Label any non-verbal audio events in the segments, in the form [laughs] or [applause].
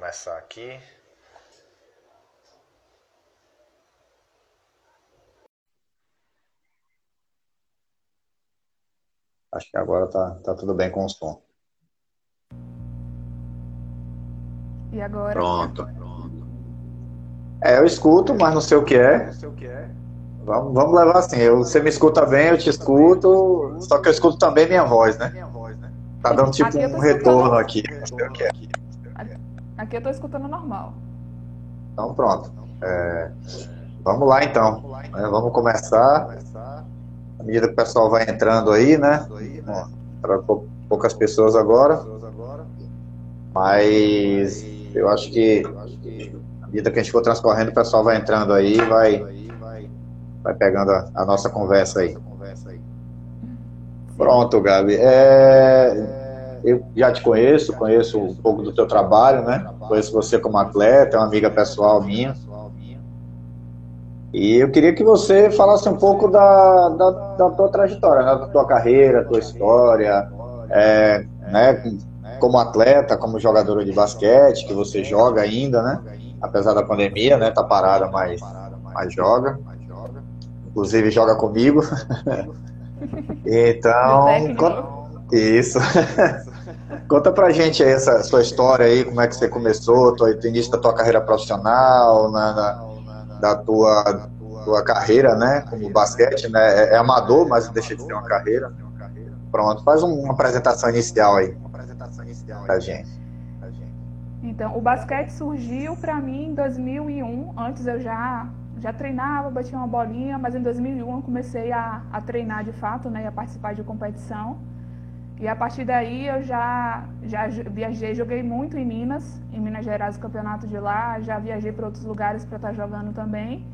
Pronto, começar aqui. Acho que agora tá, tá tudo bem com o som. E agora? Pronto. É, eu escuto, mas não sei o que é. Vamos, vamos levar assim. Eu, você me escuta bem, eu te escuto. Só que eu escuto também minha voz, né? Tá dando tipo um retorno aqui. Não sei o que é. Aqui eu tô escutando normal. Então pronto. É, vamos lá então. É, vamos começar. À medida que o pessoal vai entrando aí, né? Para poucas pessoas agora. Mas eu acho que à medida que a gente for transcorrendo, o pessoal vai entrando aí, vai, vai pegando a, a nossa conversa aí. Pronto, Gabi. É, eu já te conheço, conheço um pouco do teu trabalho, né? Conheço você como atleta, é uma amiga pessoal minha. E eu queria que você falasse um pouco da, da, da tua trajetória, né? da tua carreira, tua história, é, né? como atleta, como jogadora de basquete, que você joga ainda, né? Apesar da pandemia, né? Tá parada, mas, mas joga. Inclusive joga comigo. [laughs] [laughs] então, isso. [laughs] Conta pra gente aí essa sua história aí, como é que você começou, o início da tua carreira profissional, na, na, da tua, tua carreira, né, como basquete, né, é, é amador, mas deixa de ser uma carreira. Pronto, faz uma apresentação inicial aí pra gente. Então, o basquete surgiu para mim em 2001. Antes eu já já treinava, batia uma bolinha, mas em 2001 eu comecei a, a treinar de fato, né, a participar de competição. E a partir daí eu já, já viajei, joguei muito em Minas, em Minas Gerais, o campeonato de lá, já viajei para outros lugares para estar tá jogando também.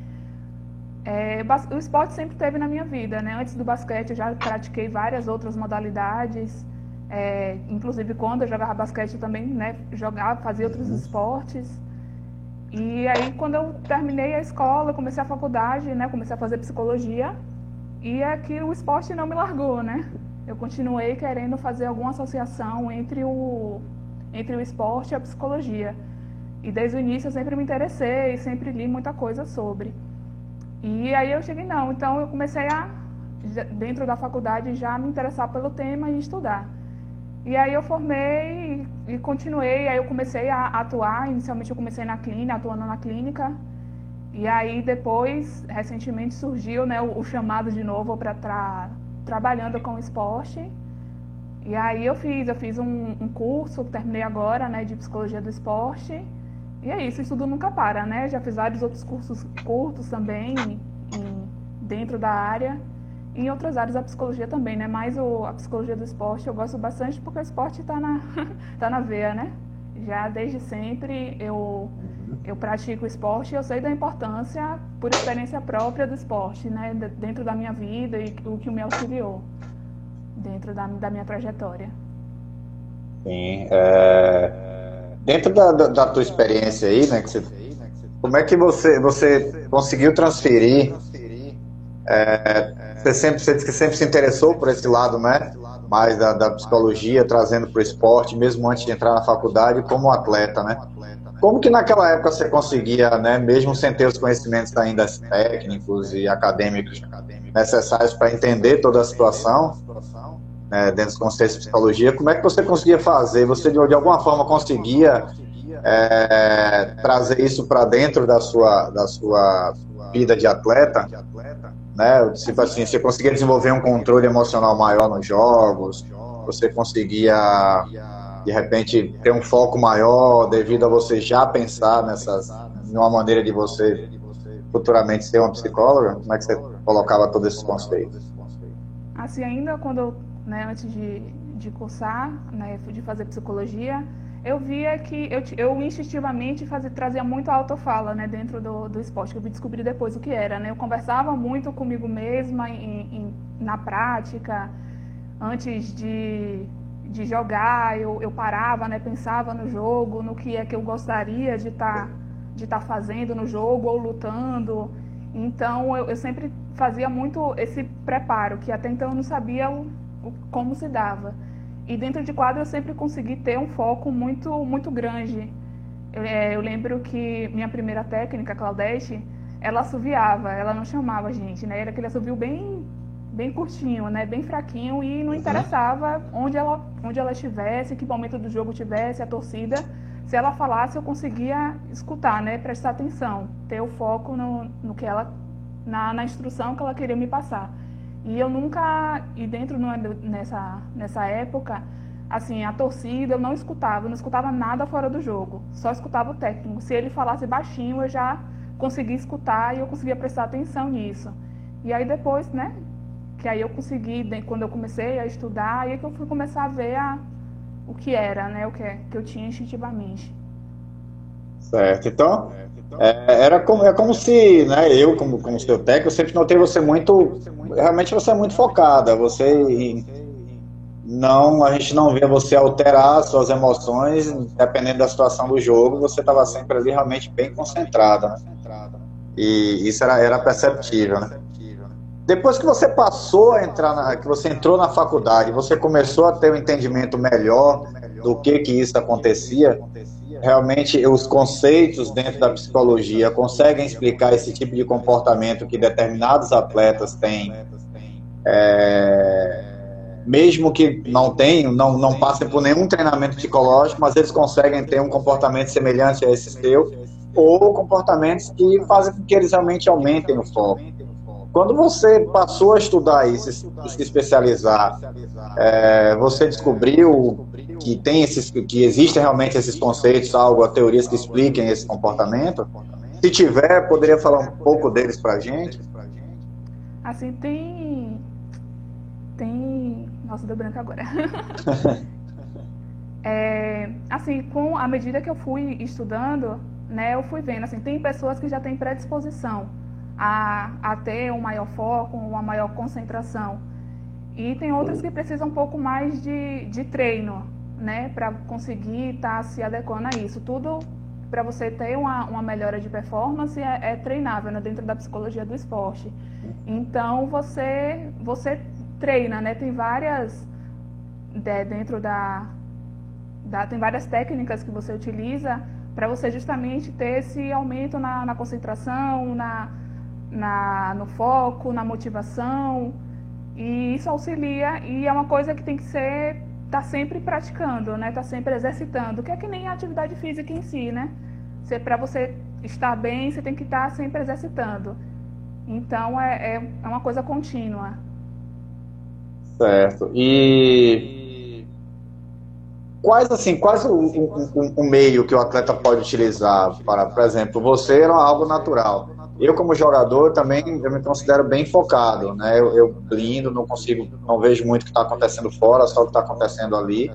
É, o esporte sempre teve na minha vida, né? Antes do basquete eu já pratiquei várias outras modalidades, é, inclusive quando eu jogava basquete eu também né, jogava, fazia outros uhum. esportes. E aí quando eu terminei a escola, comecei a faculdade, né? Comecei a fazer psicologia e é que o esporte não me largou, né? Eu continuei querendo fazer alguma associação entre o, entre o esporte e a psicologia. E desde o início eu sempre me interessei, sempre li muita coisa sobre. E aí eu cheguei, não, então eu comecei a, dentro da faculdade, já me interessar pelo tema e estudar. E aí eu formei e, continuei, aí eu comecei a atuar, inicialmente eu comecei na clínica, atuando na clínica, e aí depois, recentemente surgiu né, o, o chamado de novo para trabalhando com esporte. E aí eu fiz, eu fiz um, um, curso, terminei agora, né, de psicologia do esporte. E é isso, estudo nunca para, né? Já fiz vários outros cursos curtos também, em, dentro da área. E em outras áreas da psicologia também, né? Mas o, a psicologia do esporte eu gosto bastante porque o esporte está na, [laughs] tá na veia, né? Já desde sempre eu, eu pratico esporte e eu sei da importância, por experiência própria, do esporte, né? Dentro da minha vida e o que me auxiliou dentro da, da minha trajetória. Sim. É... Dentro da, da, da, tua experiência aí, né? Que você... Como é que você, você conseguiu transferir? É... Você sempre, você sempre se interessou por esse lado, né? mais da, da psicologia, trazendo para o esporte, mesmo antes de entrar na faculdade, como atleta, né? Como que naquela época você conseguia, né, mesmo sem ter os conhecimentos ainda técnicos e acadêmicos necessários para entender toda a situação, né, dentro dos conceitos de psicologia, como é que você conseguia fazer? Você de alguma forma conseguia é, trazer isso para dentro da sua, da sua vida de atleta? né? Tipo assim, você conseguia desenvolver um controle emocional maior nos jogos, você conseguia de repente ter um foco maior devido a você já pensar nessas numa maneira de você futuramente ser uma psicóloga? Como é que você colocava todos esses conceitos? Assim, ainda quando né, antes de, de cursar, né, de fazer psicologia, eu via que eu, eu instintivamente fazia, trazia muito autofala né, dentro do, do esporte, que eu descobri depois o que era. Né? Eu conversava muito comigo mesma em, em, na prática, antes de, de jogar, eu, eu parava, né, pensava no jogo, no que é que eu gostaria de estar tá, de tá fazendo no jogo ou lutando. Então eu, eu sempre fazia muito esse preparo, que até então eu não sabia o, o, como se dava. E dentro de quadro eu sempre consegui ter um foco muito, muito grande Eu, é, eu lembro que minha primeira técnica, Claudete, ela assoviava, ela não chamava a gente, né? Era aquele assovio bem, bem curtinho, né? Bem fraquinho e não uhum. interessava onde ela, onde ela estivesse, que momento do jogo tivesse, a torcida. Se ela falasse, eu conseguia escutar, né? Prestar atenção, ter o foco no, no que ela, na, na instrução que ela queria me passar. E eu nunca, e dentro nessa, nessa época, assim, a torcida eu não escutava, eu não escutava nada fora do jogo, só escutava o técnico. Se ele falasse baixinho, eu já conseguia escutar e eu conseguia prestar atenção nisso. E aí depois, né, que aí eu consegui, quando eu comecei a estudar, aí é que eu fui começar a ver a, o que era, né, o que, que eu tinha instintivamente. Certo, então, é, era como, é como se, né, eu como, como seu técnico, eu sempre notei você muito, realmente você é muito focada, você não, a gente não vê você alterar suas emoções, dependendo da situação do jogo, você estava sempre ali realmente bem concentrada. Né? E isso era, era perceptível, né? Depois que você passou a entrar, na, que você entrou na faculdade, você começou a ter um entendimento melhor do que que isso acontecia. Realmente, os conceitos dentro da psicologia conseguem explicar esse tipo de comportamento que determinados atletas têm. É, mesmo que não tenham, não, não passem por nenhum treinamento psicológico, mas eles conseguem ter um comportamento semelhante a esse seu, ou comportamentos que fazem com que eles realmente aumentem o foco. Quando você passou a estudar isso, se especializar, é, você descobriu que tem esses, que existem realmente esses conceitos, algo, teorias que expliquem esse comportamento? Se tiver, poderia falar um pouco deles para a gente? Assim, tem, tem nossa, deu branco agora. [laughs] é, assim, com a medida que eu fui estudando, né, eu fui vendo, assim, tem pessoas que já têm predisposição a, a ter um maior foco, uma maior concentração. E tem outras que precisam um pouco mais de, de treino, né, para conseguir estar tá se adequando a isso. Tudo para você ter uma, uma melhora de performance é, é treinável né, dentro da psicologia do esporte. Então você, você treina, né? Tem várias de, dentro da, da, tem várias técnicas que você utiliza para você justamente ter esse aumento na, na concentração, na, na, no foco, na motivação. E isso auxilia e é uma coisa que tem que ser tá sempre praticando, né? Tá sempre exercitando, que é que nem a atividade física em si, né? Para você estar bem, você tem que estar tá sempre exercitando. Então é, é, é uma coisa contínua. Certo. E quais assim, quais o, o, o, meio que o atleta pode utilizar para, por exemplo, você era algo natural. Eu como jogador também eu me considero bem focado, né? Eu, eu blindo, não consigo, não vejo muito o que está acontecendo fora, só o que está acontecendo ali.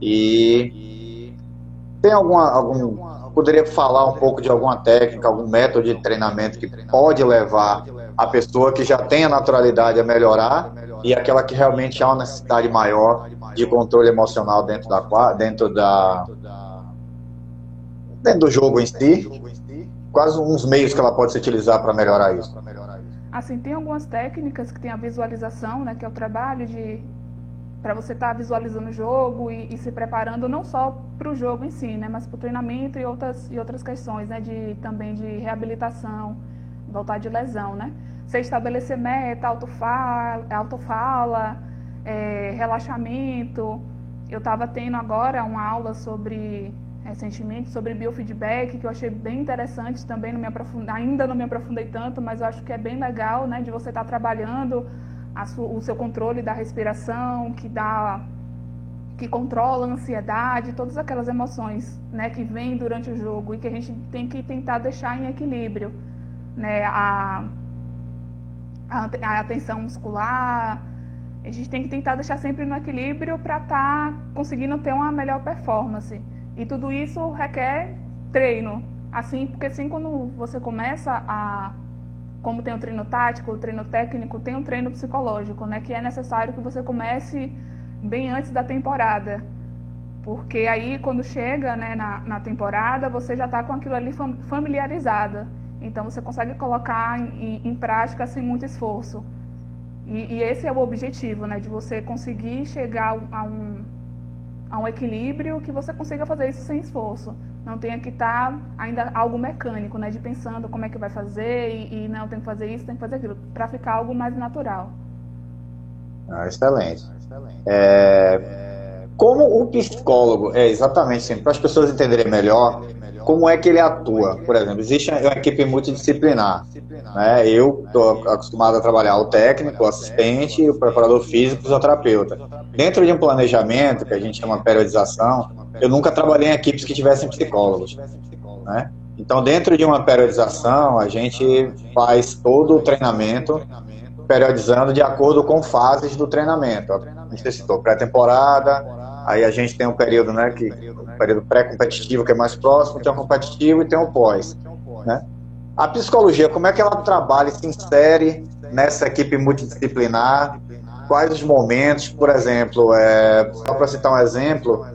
E tem alguma algum poderia falar um pouco de alguma técnica, algum método de treinamento que pode levar a pessoa que já tem a naturalidade a melhorar e aquela que realmente há uma necessidade maior de controle emocional dentro da dentro da dentro do jogo em si quais uns meios que ela pode se utilizar para melhorar isso assim tem algumas técnicas que tem a visualização né que é o trabalho de para você estar tá visualizando o jogo e, e, se preparando não só para o jogo em si né mas para o treinamento e outras e outras questões né de também de reabilitação voltar de lesão né você estabelecer meta, autofala, autofala é, relaxamento. Eu estava tendo agora uma aula sobre, recentemente, sobre biofeedback, que eu achei bem interessante também, não me ainda não me aprofundei tanto, mas eu acho que é bem legal, né, de você estar tá trabalhando o seu controle da respiração, que dá que controla a ansiedade, todas aquelas emoções, né, que vêm durante o jogo e que a gente tem que tentar deixar em equilíbrio, né, a a atenção muscular. A gente tem que tentar deixar sempre no equilíbrio para estar tá conseguindo ter uma melhor performance. E tudo isso requer treino. Assim, porque assim quando você começa a como tem o treino tático, o treino técnico, tem um treino psicológico, né, que é necessário que você comece bem antes da temporada. Porque aí, quando chega né, na, na temporada, você já está com aquilo ali familiarizada. Então você consegue colocar em, em prática sem muito esforço. E, e, esse é o objetivo, né? De você conseguir chegar a um, a um equilíbrio que você consiga fazer isso sem esforço. Não tenha que estar tá ainda algo mecânico, né? De pensando como é que vai fazer e, e não tem que fazer isso, tem que fazer aquilo, para ficar algo mais natural. Ah, excelente. É, como o psicólogo, é exatamente, para as pessoas entenderem melhor, como é que ele atua? Por exemplo, existe uma equipe multidisciplinar. Né? Eu estou acostumado a trabalhar o técnico, o assistente, o preparador físico, o fisioterapeuta. Dentro de um planejamento, que a gente chama periodização, eu nunca trabalhei em equipes que tivessem psicólogos. Né? Então, dentro de uma periodização, a gente faz todo o treinamento periodizando de acordo com fases do treinamento. Você citou pré-temporada, aí a gente tem um período, né, que período pré-competitivo, que é mais próximo, tem o competitivo e tem o pós. Né? A psicologia, como é que ela trabalha e se insere nessa equipe multidisciplinar? Quais os momentos, por exemplo, é, só para citar um exemplo,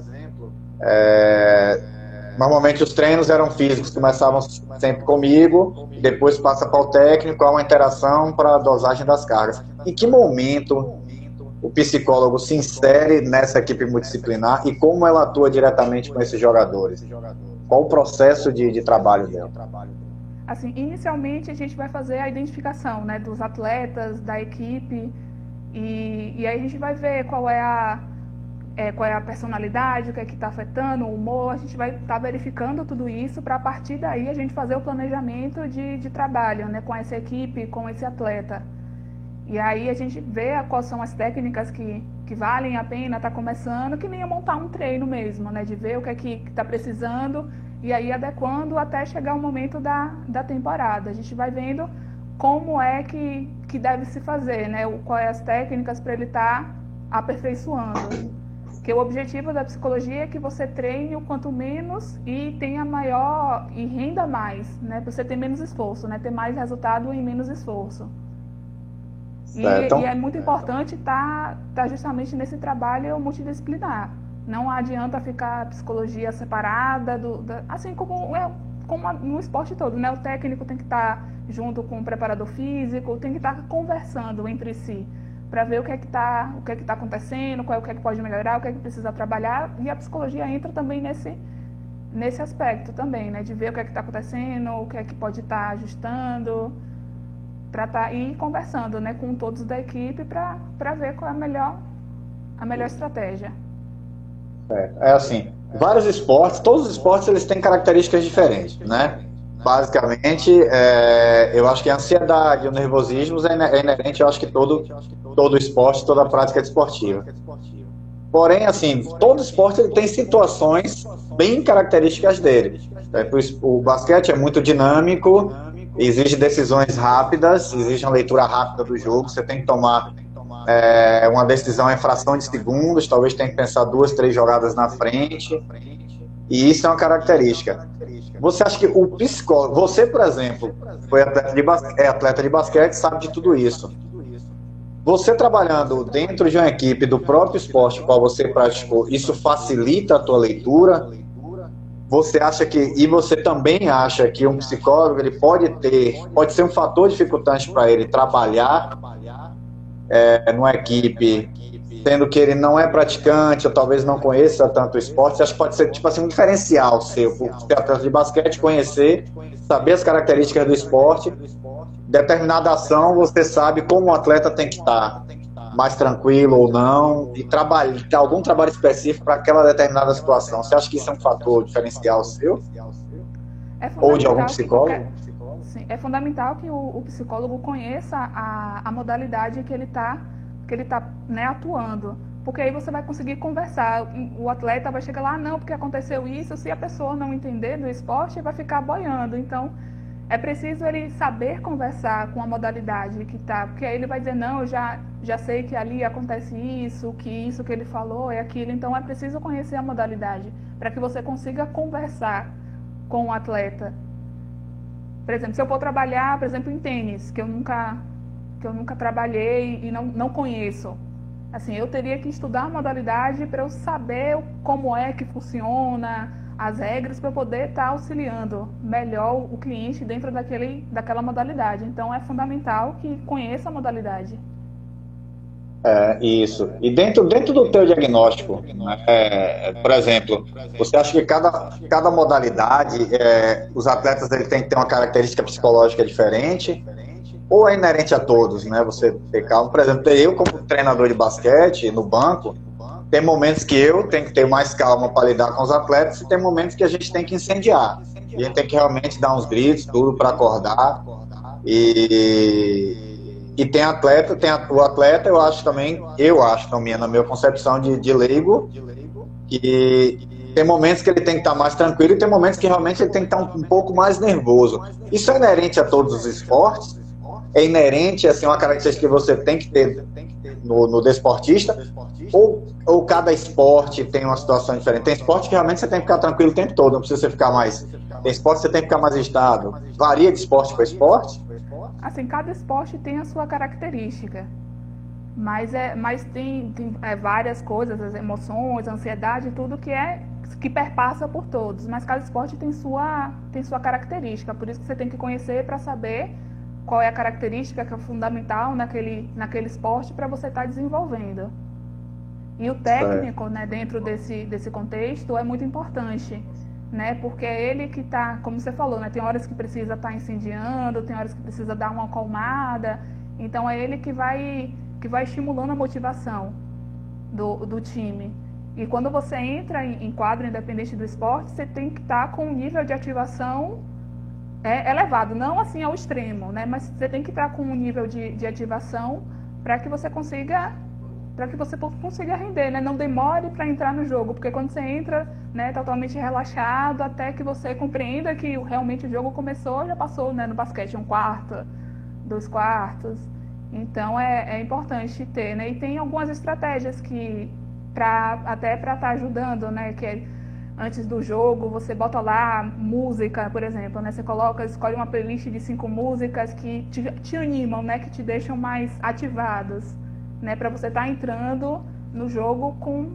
é, normalmente os treinos eram físicos, começavam sempre comigo, depois passa para o técnico, há uma interação para a dosagem das cargas. Em que momento o psicólogo se insere nessa equipe multidisciplinar e como ela atua diretamente com esses jogadores? Qual o processo de, de trabalho dela? Assim, inicialmente a gente vai fazer a identificação né, dos atletas, da equipe, e, e aí a gente vai ver qual é a, é, qual é a personalidade, o que é que está afetando, o humor, a gente vai estar tá verificando tudo isso para a partir daí a gente fazer o planejamento de, de trabalho né, com essa equipe, com esse atleta. E aí a gente vê quais são as técnicas que, que valem a pena estar tá começando, que nem a montar um treino mesmo, né? De ver o que é que está precisando e aí adequando até chegar o momento da, da temporada. A gente vai vendo como é que, que deve se fazer, né? Quais as técnicas para ele estar tá aperfeiçoando. Que o objetivo da psicologia é que você treine o quanto menos e tenha maior e renda mais, né? Você ter menos esforço, né? Ter mais resultado e menos esforço. E, e, é muito importante estar tá, tá justamente nesse trabalho multidisciplinar. Não adianta ficar a psicologia separada, do, da, assim como, é, como no esporte todo, né? O técnico tem que estar tá junto com o preparador físico, tem que estar tá conversando entre si para ver o que é que está o que é que está acontecendo, qual é o que é que pode melhorar, o que é que precisa trabalhar e a psicologia entra também nesse nesse aspecto também, né? De ver o que é que está acontecendo, o que é que pode estar tá ajustando para estar tá, ir conversando né, com todos da equipe para ver qual é a melhor, a melhor estratégia. É, é assim, vários esportes, todos os esportes eles têm características diferentes, né? Basicamente, é, eu acho que a ansiedade, o nervosismo é, é inerente, eu acho que todo, todo esporte, toda prática esportiva. Porém, assim, todo esporte ele tem situações bem características dele. É, o basquete é muito dinâmico, exige decisões rápidas, exige uma leitura rápida do jogo, você tem que tomar é, uma decisão em fração de segundos, talvez tenha que pensar duas, três jogadas na frente, e isso é uma característica. Você acha que o psicólogo, você, por exemplo, foi atleta de, basquete, é atleta de basquete, sabe de tudo isso. Você trabalhando dentro de uma equipe do próprio esporte qual você praticou, isso facilita a tua leitura? Você acha que e você também acha que um psicólogo ele pode ter, pode ser um fator dificultante para ele trabalhar é, numa equipe, sendo que ele não é praticante ou talvez não conheça tanto o esporte. Você acha que pode ser tipo assim um diferencial seu, por atleta de basquete, conhecer, saber as características do esporte, determinada ação você sabe como o atleta tem que estar mais tranquilo ou não, e trabalhar, algum trabalho específico para aquela determinada situação. Você acha que isso é um fator diferencial seu? É ou de algum psicólogo? sim, é fundamental que o, o, psicólogo conheça a, a modalidade que ele está que ele tá, né, atuando. Porque aí você vai conseguir conversar. O atleta vai chegar lá, ah, não, porque aconteceu isso. Se a pessoa não entender do esporte, vai ficar boiando. Então, é preciso ele saber conversar com a modalidade que está, porque aí ele vai dizer, não, eu já, já sei que ali acontece isso, que isso que ele falou é aquilo, então é preciso conhecer a modalidade para que você consiga conversar com o atleta. Por exemplo, se eu for trabalhar, por exemplo, em tênis, que eu nunca, que eu nunca trabalhei e não, não conheço, assim, eu teria que estudar a modalidade para eu saber como é que funciona, as regras para poder estar tá auxiliando melhor o cliente dentro daquele, daquela modalidade. Então, é fundamental que conheça a modalidade. É, isso. E dentro, dentro do teu diagnóstico, né, é, por exemplo, você acha que cada, cada modalidade, é, os atletas ele tem que ter uma característica psicológica diferente? Ou é inerente a todos, né? Você ter calma. Por exemplo, eu como treinador de basquete no banco, tem momentos que eu tenho que ter mais calma para lidar com os atletas e tem momentos que a gente tem que incendiar. E a gente tem que realmente dar uns gritos, tudo para acordar. E e tem atleta, tem o atleta, eu acho também, eu acho também, na minha concepção de, de leigo, que tem momentos que ele tem que estar mais tranquilo e tem momentos que realmente ele tem que estar um, um pouco mais nervoso. Isso é inerente a todos os esportes? É inerente, assim, uma característica que você tem que ter no, no desportista? Ou, ou cada esporte tem uma situação diferente? Tem esporte que realmente você tem que ficar tranquilo o tempo todo, não precisa você ficar mais. Tem esporte que você tem que ficar mais estável. Varia de esporte para esporte? assim, cada esporte tem a sua característica. Mas, é, mas tem, tem é, várias coisas, as emoções, a ansiedade, tudo que é que perpassa por todos. Mas cada esporte tem sua, tem sua característica. Por isso que você tem que conhecer para saber qual é a característica que é fundamental naquele, naquele esporte para você estar tá desenvolvendo. E o técnico, né, dentro desse, desse contexto, é muito importante né? Porque é ele que está, como você falou, né? Tem horas que precisa estar tá incendiando, tem horas que precisa dar uma acalmada. Então é ele que vai que vai estimulando a motivação do, do time. E quando você entra em, em quadro independente do esporte, você tem que estar tá com um nível de ativação é, elevado, não assim ao extremo, né? Mas você tem que estar com um nível de, de ativação para que você consiga para que você consiga render, né? Não demore para entrar no jogo, porque quando você entra, né, totalmente relaxado, até que você compreenda que realmente o jogo começou, já passou, né, no basquete um quarto, dois quartos. Então é, é importante ter, né? E tem algumas estratégias que para até para estar tá ajudando, né, que é, antes do jogo, você bota lá música, por exemplo, né? Você coloca, escolhe uma playlist de cinco músicas que te, te animam, né? Que te deixam mais ativados né? Para você estar tá entrando no jogo com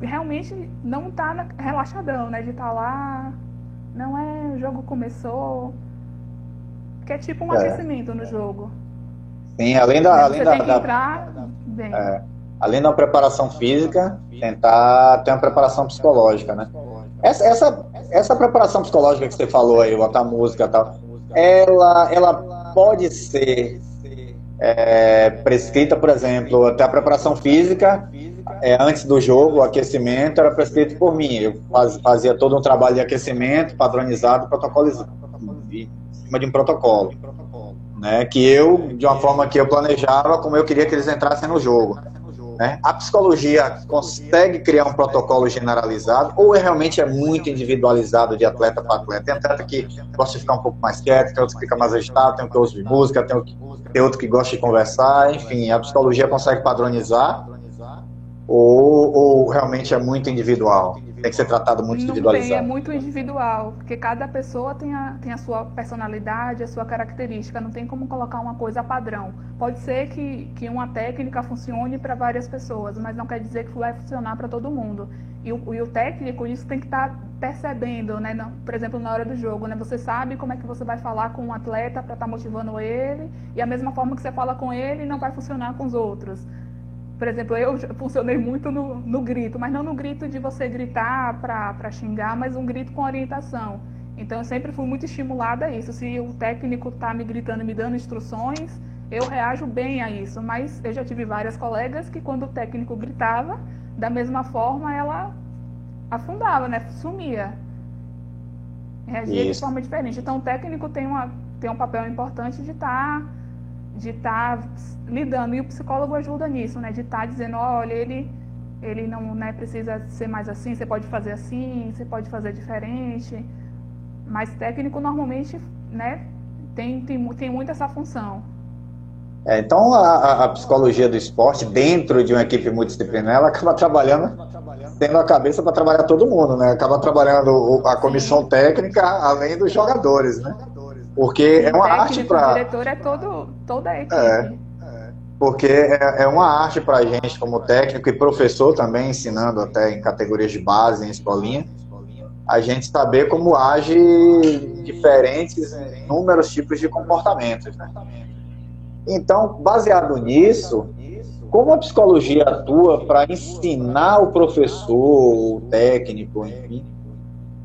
realmente não estar tá relaxadão, né? De estar tá lá, não é, o jogo começou, que é tipo um é. aquecimento no jogo. Sim, além da, além você da, entrar bem. É, além da preparação física, tentar ter uma preparação psicológica, né? Essa, essa, essa preparação psicológica que você falou aí, botar música e tal, ela, ela pode ser é, prescrita, por exemplo, até a preparação física, é, antes do jogo, o aquecimento era prescrito por mim. Eu faz, fazia todo um trabalho de aquecimento padronizado, protocolizado, em cima de um protocolo. Né, que eu, de uma forma que eu planejava, como eu queria que eles entrassem no jogo. Né? A psicologia consegue criar um protocolo generalizado ou é realmente é muito individualizado de atleta para atleta? Tem atleta que gosta de ficar um pouco mais quieto, tem outro que fica mais agitado, tem outro que ouve música, tem outro, tem outro que gosta de conversar, enfim, a psicologia consegue padronizar ou, ou realmente é muito individual? Tem que ser tratado muito individualizado. Tem, é muito individual, porque cada pessoa tem a, tem a sua personalidade, a sua característica, não tem como colocar uma coisa padrão. Pode ser que, que uma técnica funcione para várias pessoas, mas não quer dizer que vai funcionar para todo mundo. E o, e o técnico, isso tem que estar tá percebendo, né? Por exemplo, na hora do jogo, né? Você sabe como é que você vai falar com um atleta para estar tá motivando ele, e a mesma forma que você fala com ele não vai funcionar com os outros. Por exemplo, eu funcionei muito no, no grito, mas não no grito de você gritar para xingar, mas um grito com orientação. Então, eu sempre fui muito estimulada a isso. Se o técnico está me gritando, me dando instruções, eu reajo bem a isso. Mas eu já tive várias colegas que, quando o técnico gritava, da mesma forma, ela afundava, né? Sumia. Reagia isso. de forma diferente. Então, o técnico tem, uma, tem um papel importante de estar. Tá de estar tá lidando e o psicólogo ajuda nisso, né? De estar tá dizendo, olha, ele ele não né, precisa ser mais assim, você pode fazer assim, você pode fazer diferente. Mas técnico normalmente, né, tem, tem, tem muito essa função. É, então a, a, psicologia do esporte dentro de uma equipe multidisciplinar ela acaba trabalhando tendo a cabeça para trabalhar todo mundo, né? Acaba trabalhando a comissão técnica além dos jogadores, né? Porque é uma arte para. O diretor é todo, toda a equipe. É, porque é, é uma arte para a gente, como técnico e professor também, ensinando até em categorias de base, em escolinha, a gente saber como age diferentes, inúmeros tipos de comportamentos. Né? Então, baseado nisso, como a psicologia atua para ensinar o professor, o técnico, enfim,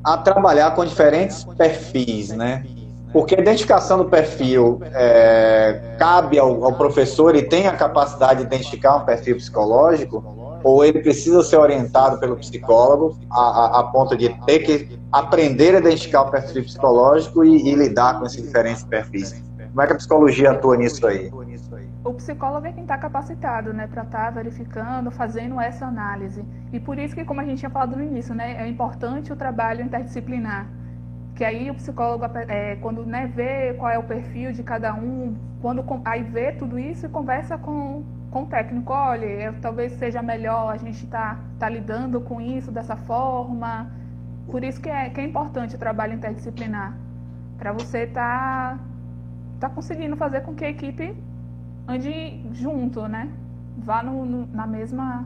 a trabalhar com diferentes perfis, né? Porque a identificação do perfil é, cabe ao, ao professor e tem a capacidade de identificar um perfil psicológico, ou ele precisa ser orientado pelo psicólogo a, a, a ponto de ter que aprender a identificar o perfil psicológico e, e lidar com esses diferentes perfis. Como é que a psicologia atua nisso aí? o psicólogo é quem está capacitado, né, para estar tá verificando, fazendo essa análise. E por isso que, como a gente tinha falado no início, né, é importante o trabalho interdisciplinar. Que aí o psicólogo, é, quando né, vê qual é o perfil de cada um, quando aí vê tudo isso e conversa com, com o técnico, olha, é, talvez seja melhor a gente estar tá, tá lidando com isso dessa forma. Por isso que é, que é importante o trabalho interdisciplinar, para você estar tá, tá conseguindo fazer com que a equipe ande junto, né? Vá no, no, na mesma,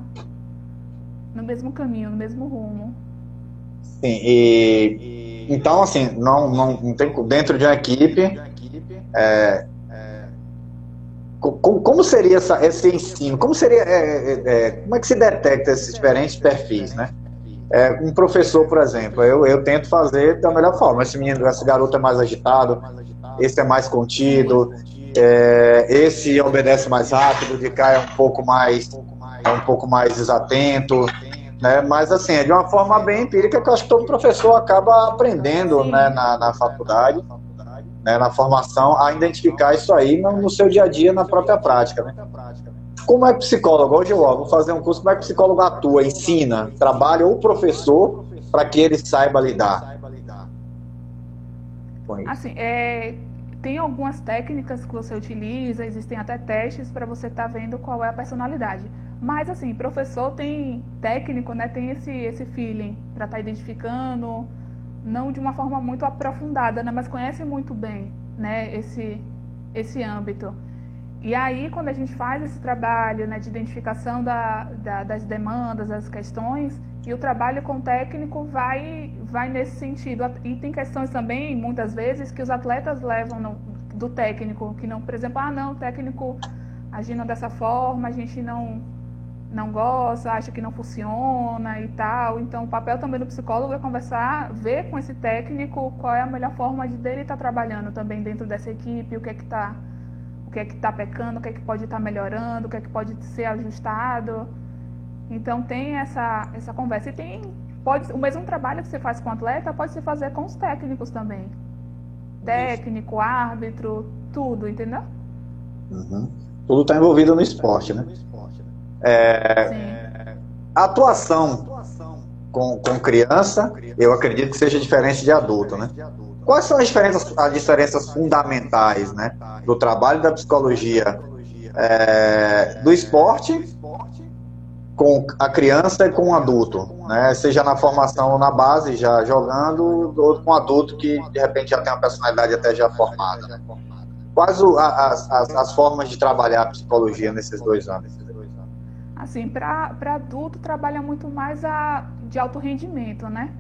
no mesmo caminho, no mesmo rumo. Sim, e então assim, não, não, não tem dentro de uma equipe. É, como, como, seria essa, esse ensino? Como seria, é, é, é, como é que se detecta esses diferentes perfis, né? É, um professor, por exemplo, eu, eu tento fazer da melhor forma. Esse menino, esse garoto é mais agitado, esse é mais contido, é, esse obedece mais rápido, de cá é um pouco mais, é um pouco mais desatento, né? Mas assim, é de uma forma bem empírica que eu acho que todo professor acaba aprendendo né, na, na faculdade, né, na formação, a identificar isso aí no, no, seu dia a dia, na própria prática. Né? Como é psicólogo? Hoje eu ó, vou fazer um curso, como é que psicólogo atua, ensina, trabalha o professor para que ele saiba lidar? Assim, é, tem algumas técnicas que você utiliza, existem até testes para você estar tá vendo qual é a personalidade. Mas assim, professor tem técnico, né? Tem esse esse feeling para estar tá identificando, não de uma forma muito aprofundada, né? Mas conhece muito bem, né? Esse esse âmbito. E aí, quando a gente faz esse trabalho né, de identificação da, da, das demandas, das questões, e o trabalho com o técnico vai, vai nesse sentido. E tem questões também, muitas vezes, que os atletas levam no, do técnico, que não, por exemplo, ah, não, o técnico agindo dessa forma, a gente não, não gosta, acha que não funciona e tal. Então, o papel também do psicólogo é conversar, ver com esse técnico qual é a melhor forma de dele estar trabalhando também dentro dessa equipe, o que é que está o que é que está pecando, o que é que pode estar tá melhorando, o que é que pode ser ajustado. Então tem essa, essa conversa. E tem pode, o mesmo trabalho que você faz com o atleta pode se fazer com os técnicos também. Técnico, Isso. árbitro, tudo, entendeu? Uhum. Tudo está envolvido no esporte, né? É, atuação com, com criança, eu acredito que seja diferente de adulto, né? Quais são as diferenças, as diferenças fundamentais né, do trabalho da psicologia é, do esporte com a criança e com o adulto, né? Seja na formação ou na base, já jogando, ou com adulto que de repente já tem uma personalidade até já formada. Quais o, as, as, as, formas de trabalhar a psicologia nesses dois anos? Assim, para adulto trabalha muito mais a, de alto rendimento, né?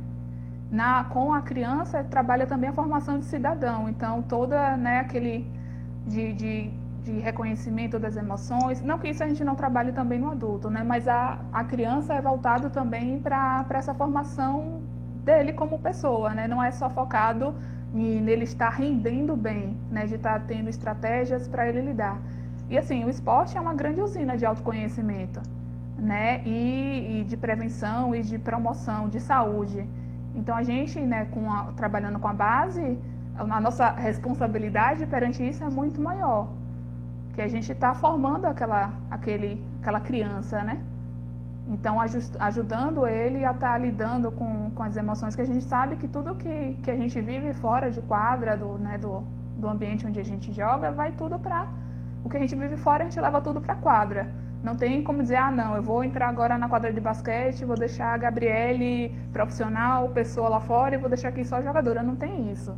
Na, com a criança trabalha também a formação de cidadão, então toda né, aquele de, de, de, reconhecimento das emoções, não que isso a gente não trabalhe também no adulto, né, mas a, a criança é voltado também para essa formação dele como pessoa, né, não é só focado em, nele estar rendendo bem, né, de estar tendo estratégias para ele lidar. E assim, o esporte é uma grande usina de autoconhecimento, né, e, e de prevenção e de promoção de saúde. Então a gente, né, com a, trabalhando com a base, a nossa responsabilidade perante isso é muito maior, que a gente está formando aquela, aquele, aquela criança, né? Então ajust, ajudando ele a estar tá lidando com, com as emoções que a gente sabe que tudo que, que a gente vive fora de quadra, do, né, do, do ambiente onde a gente joga, vai tudo para o que a gente vive fora, a gente leva tudo para quadra. Não tem como dizer, ah, não, eu vou entrar agora na quadra de basquete, vou deixar a Gabriele profissional, pessoa lá fora, e vou deixar aqui só jogadora. Não tem isso.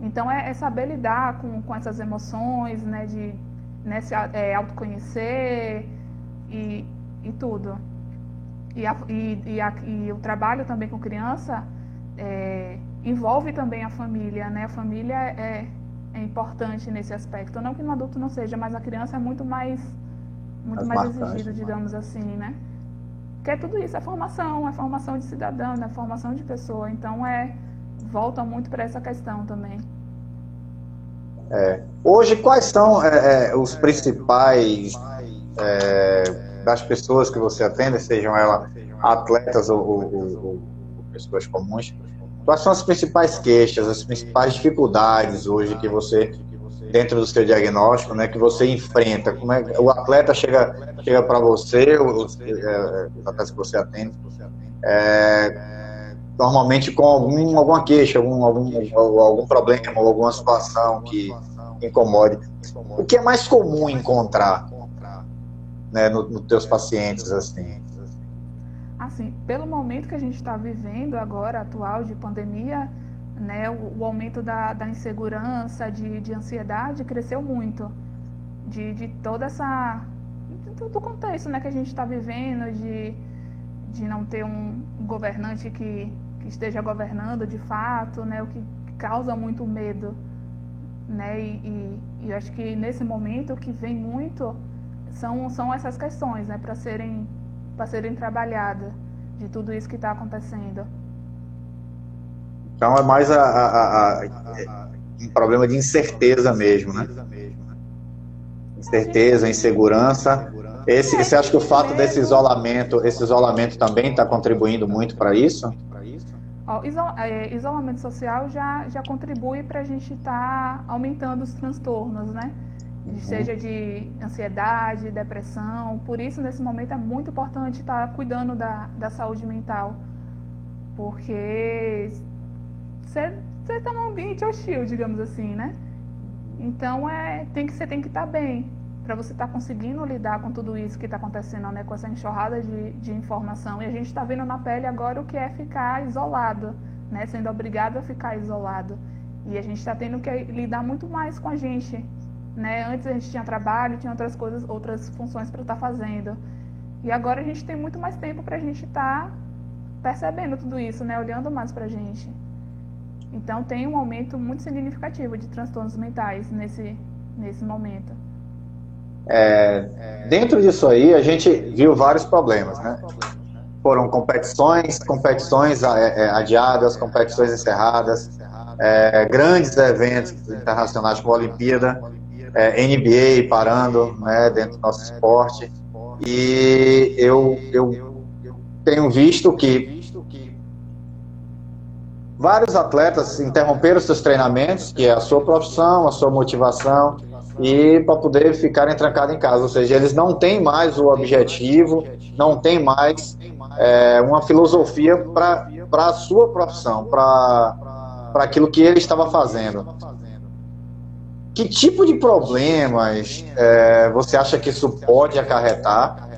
Então, é, é saber lidar com, com essas emoções, né, de né, se é, autoconhecer e, e tudo. E, a, e, e, a, e, o trabalho também com criança é, envolve também a família, né? A família é, é importante nesse aspecto. Não que no adulto não seja, mas a criança é muito mais muito mais exigido, digamos assim, né? Que é tudo isso, é formação, é formação de cidadão, é formação de pessoa. Então é volta muito para essa questão também. É. Hoje, quais são é, é, os principais é, das pessoas que você atende, sejam elas atletas ou, ou, ou, pessoas comuns? Quais são as principais queixas, as principais dificuldades hoje que você dentro do seu diagnóstico, né, que você enfrenta? Como é o atleta chega chega para você, é, os atletas que você atende, é, normalmente com algum alguma queixa, algum algum algum problema alguma situação que incomode. O que é mais comum encontrar, né, nos no teus pacientes assim? Assim, pelo momento que a gente está vivendo agora, atual de pandemia, né, o, o aumento da, da insegurança, de, de ansiedade cresceu muito. De, de toda essa. do contexto né, que a gente está vivendo, de, de não ter um governante que, que esteja governando de fato, né, o que causa muito medo. Né, e, e, e acho que nesse momento o que vem muito são, são essas questões né, para serem, serem trabalhadas, de tudo isso que está acontecendo. Então é mais a, a, a, um problema de incerteza mesmo, né? Incerteza, insegurança. Esse, você acha que o fato desse isolamento, esse isolamento também está contribuindo muito para isso? Ó, é, isolamento social já, já contribui para a gente estar tá aumentando os transtornos, né? Uhum. Seja de ansiedade, depressão. Por isso, nesse momento, é muito importante estar cuidando da, da saúde mental. Porque você está num ambiente hostil, digamos assim, né? Então é, tem que, você tem que estar bem para você estar tá conseguindo lidar com tudo isso que está acontecendo, né? Com essa enxurrada de, de informação. E a gente está vendo na pele agora o que é ficar isolado, né? Sendo obrigado a ficar isolado. E a gente está tendo que lidar muito mais com a gente, né? Antes a gente tinha trabalho, tinha outras coisas, outras funções para estar tá fazendo. E agora a gente tem muito mais tempo para a gente estar tá percebendo tudo isso, né? Olhando mais para a gente. Então tem um aumento muito significativo de transtornos mentais nesse, nesse momento. É, dentro disso aí, a gente viu vários problemas, né? Foram competições, competições é, é, adiadas, competições encerradas, é, grandes eventos internacionais como a Olimpíada, é, NBA parando né, dentro do nosso esporte. E eu, eu tenho visto que Vários atletas interromperam seus treinamentos, que é a sua profissão, a sua motivação, e para poder ficarem trancados em casa. Ou seja, eles não têm mais o objetivo, não têm mais é, uma filosofia para a sua profissão, para aquilo que ele estava fazendo. Que tipo de problemas é, você acha que isso pode acarretar?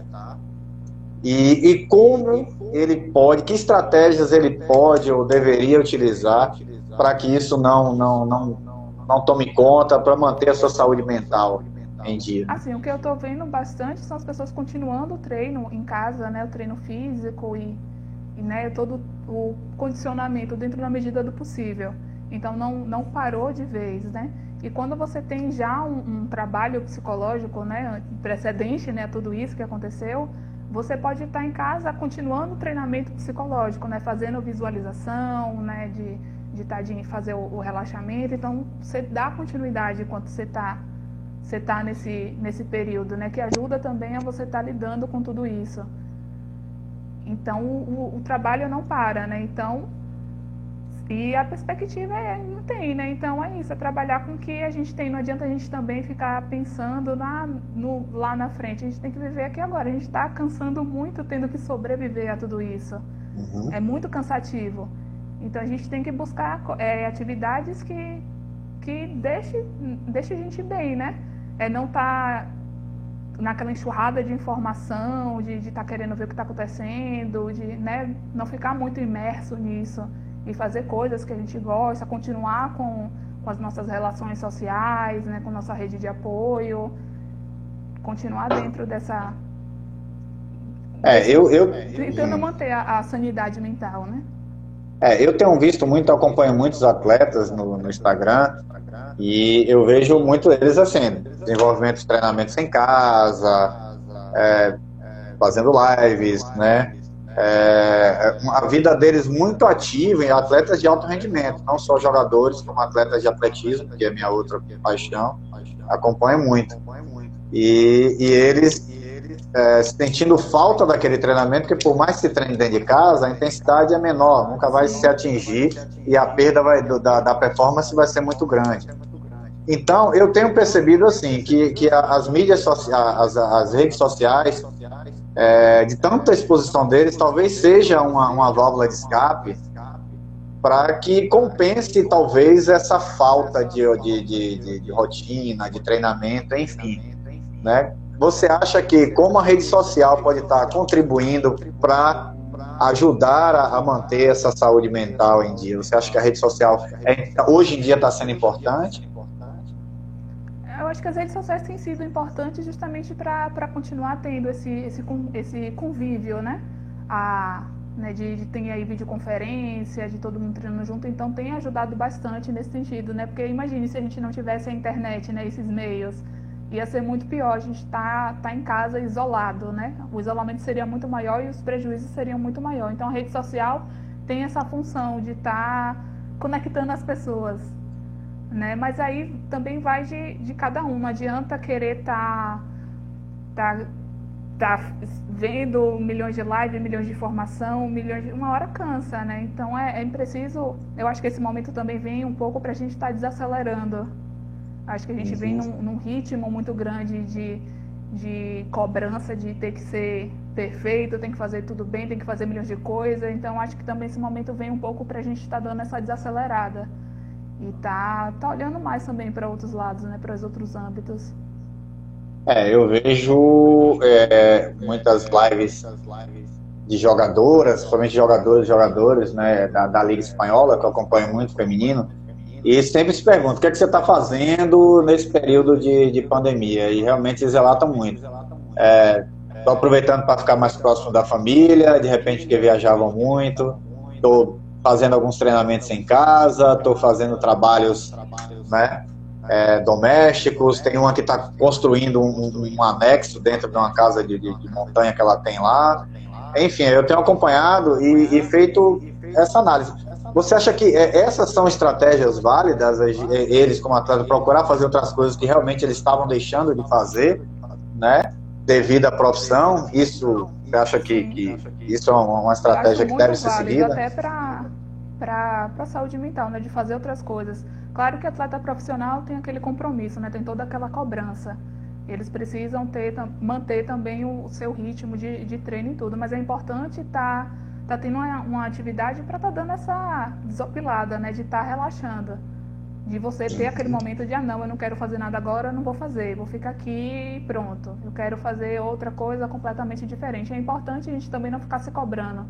E, e como ele pode, que estratégias ele pode ou deveria utilizar para que isso não, não, não, não tome conta, para manter a sua saúde mental dia? Assim, o que eu estou vendo bastante são as pessoas continuando o treino em casa, né, o treino físico e, e né, todo o condicionamento dentro da medida do possível. Então não, não parou de vez, né? E quando você tem já um, um trabalho psicológico, né, precedente, né, tudo isso que aconteceu, você pode estar em casa continuando o treinamento psicológico, né? Fazendo visualização, né? De, de, estar, tá, de fazer o, o, relaxamento. Então, você dá continuidade enquanto você está você tá nesse, nesse período, né? Que ajuda também a você estar tá lidando com tudo isso. Então, o, o trabalho não para, né? Então, e a perspectiva é, não tem, né? Então é isso, é trabalhar com o que a gente tem. Não adianta a gente também ficar pensando na, no, lá na frente. A gente tem que viver aqui agora. A gente está cansando muito tendo que sobreviver a tudo isso. Uhum. É muito cansativo. Então a gente tem que buscar é, atividades que, que deixe, deixe a gente bem, né? É não estar tá naquela enxurrada de informação, de estar tá querendo ver o que está acontecendo, de né, não ficar muito imerso nisso e fazer coisas que a gente gosta, continuar com, com as nossas relações sociais, né, com nossa rede de apoio, continuar dentro dessa. É, eu. eu tentando manter a, a sanidade mental, né? É, eu tenho visto muito, acompanho muitos atletas no, no Instagram e eu vejo muito eles assim, desenvolvimento de treinamentos em casa, é, fazendo lives, né? É, a vida deles muito ativa em atletas de alto rendimento, não só jogadores, como atletas de atletismo, que é minha outra paixão, acompanho muito. E, e eles é, sentindo falta daquele treinamento, porque por mais que se treine dentro de casa, a intensidade é menor, nunca vai se atingir e a perda vai, da, da performance vai ser muito grande. Então, eu tenho percebido assim que, que as mídias sociais, as, as redes sociais, é, de tanta exposição deles, talvez seja uma, uma válvula de escape para que compense talvez essa falta de, de, de, de, rotina, de treinamento, enfim. Né? Você acha que como a rede social pode estar contribuindo para ajudar a, manter essa saúde mental em dia? Você acha que a rede social é, hoje em dia está sendo importante? Eu acho que as redes sociais têm sido importantes justamente para continuar tendo esse, esse, esse convívio, né? A, né, de, de ter aí videoconferência, de todo mundo treinando junto, então tem ajudado bastante nesse sentido, né? Porque imagine se a gente não tivesse a internet, né, esses meios, ia ser muito pior, a gente tá, tá em casa isolado, né? O isolamento seria muito maior e os prejuízos seriam muito maior. Então a rede social tem essa função de estar tá conectando as pessoas, né? Mas aí também vai de, de cada um. Não adianta querer estar tá, tá, tá vendo milhões de lives, milhões de informação, milhões de... uma hora cansa, né? Então é, é preciso. Eu acho que esse momento também vem um pouco para a gente estar tá desacelerando. Acho que a gente vem num, num ritmo muito grande de, de cobrança de ter que ser perfeito, tem que fazer tudo bem, tem que fazer milhões de coisas. Então acho que também esse momento vem um pouco para a gente estar tá dando essa desacelerada e tá, tá olhando mais também para outros lados, né, para os outros âmbitos. É, eu vejo é, muitas lives de jogadoras, somente jogadores e jogadores, né, da, da Liga Espanhola, que eu acompanho muito, feminino, e sempre se perguntam o que, é que você está fazendo nesse período de, de pandemia, e realmente eles relatam muito. É, aproveitando para ficar mais próximo da família, de repente porque viajavam muito, estou fazendo alguns treinamentos em casa, estou fazendo trabalhos né, é, domésticos, tem uma que está construindo um, um, anexo dentro de uma casa de, de, de, montanha que ela tem lá. Enfim, eu tenho acompanhado e, e feito essa análise. Você acha que é, essas são estratégias válidas, eles como atleta, procurar fazer outras coisas que realmente eles estavam deixando de fazer, né? Devido à profissão, isso você acha que, que isso é uma, estratégia que deve ser seguida? Até para para a saúde mental, né, de fazer outras coisas. Claro que atleta profissional tem aquele compromisso, né, tem toda aquela cobrança. Eles precisam ter, manter também o seu ritmo de, de treino e tudo, mas é importante estar tá, tá tendo uma, uma atividade para estar tá dando essa desopilada, né, de estar tá relaxando. De você ter aquele momento de, ah, não, eu não quero fazer nada agora, não vou fazer, vou ficar aqui e pronto. Eu quero fazer outra coisa completamente diferente. É importante a gente também não ficar se cobrando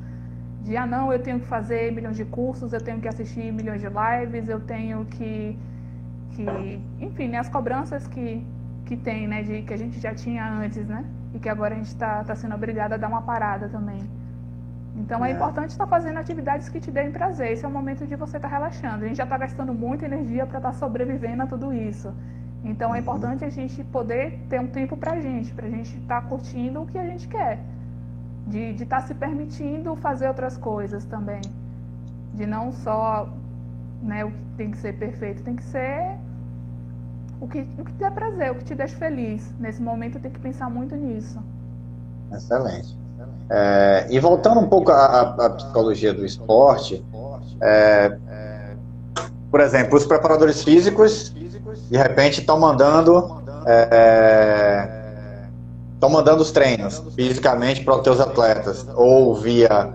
de ah não, eu tenho que fazer milhões de cursos, eu tenho que assistir milhões de lives, eu tenho que, que enfim, né, as cobranças que, que tem, né, de, que a gente já tinha antes, né, e que agora a gente está tá sendo obrigada a dar uma parada também. Então é, é importante estar fazendo atividades que te deem prazer. Esse é o momento de você estar relaxando. A gente já está gastando muita energia para estar tá sobrevivendo a tudo isso. Então é uhum. é importante a gente poder ter um tempo para a gente, para a gente estar tá curtindo o que a gente quer de estar tá se permitindo fazer outras coisas também. De não só né, o que tem que ser perfeito, tem que ser o que, o que te dá prazer, o que te deixa feliz. Nesse momento tem que pensar muito nisso. Excelente. É, e voltando um pouco à, à psicologia do esporte, é, por exemplo, os preparadores físicos de repente estão mandando é, estão mandando os treinos fisicamente para os teus atletas, ou via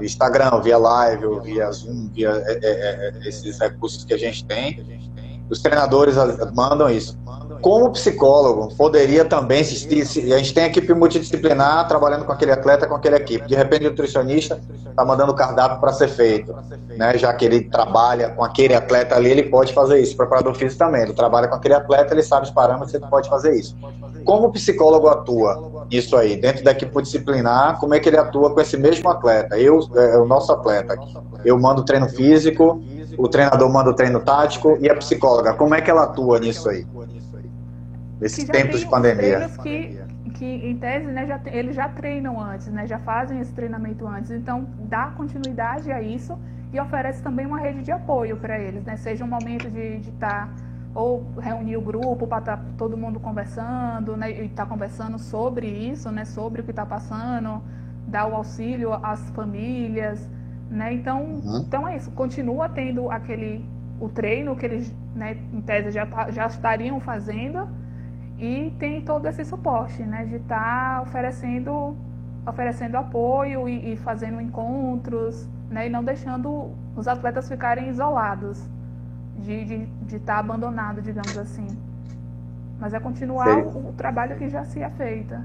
Instagram, via live, ou via Zoom, via é, é, é esses recursos que a gente tem. Os treinadores mandam isso como psicólogo, poderia também, se, se, a gente tem equipe multidisciplinar trabalhando com aquele atleta, com aquela equipe. De repente, o nutricionista está mandando cardápio para ser feito, né? já que ele trabalha com aquele atleta ali, ele pode fazer isso. O preparador físico também, ele trabalha com aquele atleta, ele sabe os parâmetros, ele pode fazer isso. Como o psicólogo atua isso aí, dentro da equipe disciplinar, como é que ele atua com esse mesmo atleta? Eu, é, o nosso atleta, eu mando treino físico, o treinador manda o treino tático e a psicóloga, como é que ela atua nisso aí? Nesses tempos de pandemia. Que, que em tese, né, já, eles já treinam antes, né, já fazem esse treinamento antes. Então, dá continuidade a isso e oferece também uma rede de apoio para eles, né, seja um momento de estar tá, ou reunir o grupo para estar tá todo mundo conversando, né, e estar tá conversando sobre isso, né, sobre o que está passando, dar o auxílio às famílias, né, então, uhum. então é isso, continua tendo aquele o treino que eles, né, em tese já, tá, já estariam fazendo e tem todo esse suporte, né, de estar tá oferecendo oferecendo apoio e, e, fazendo encontros, né, e não deixando os atletas ficarem isolados, de estar de, de tá abandonado, digamos assim. Mas é continuar o, o, trabalho que já se é feito.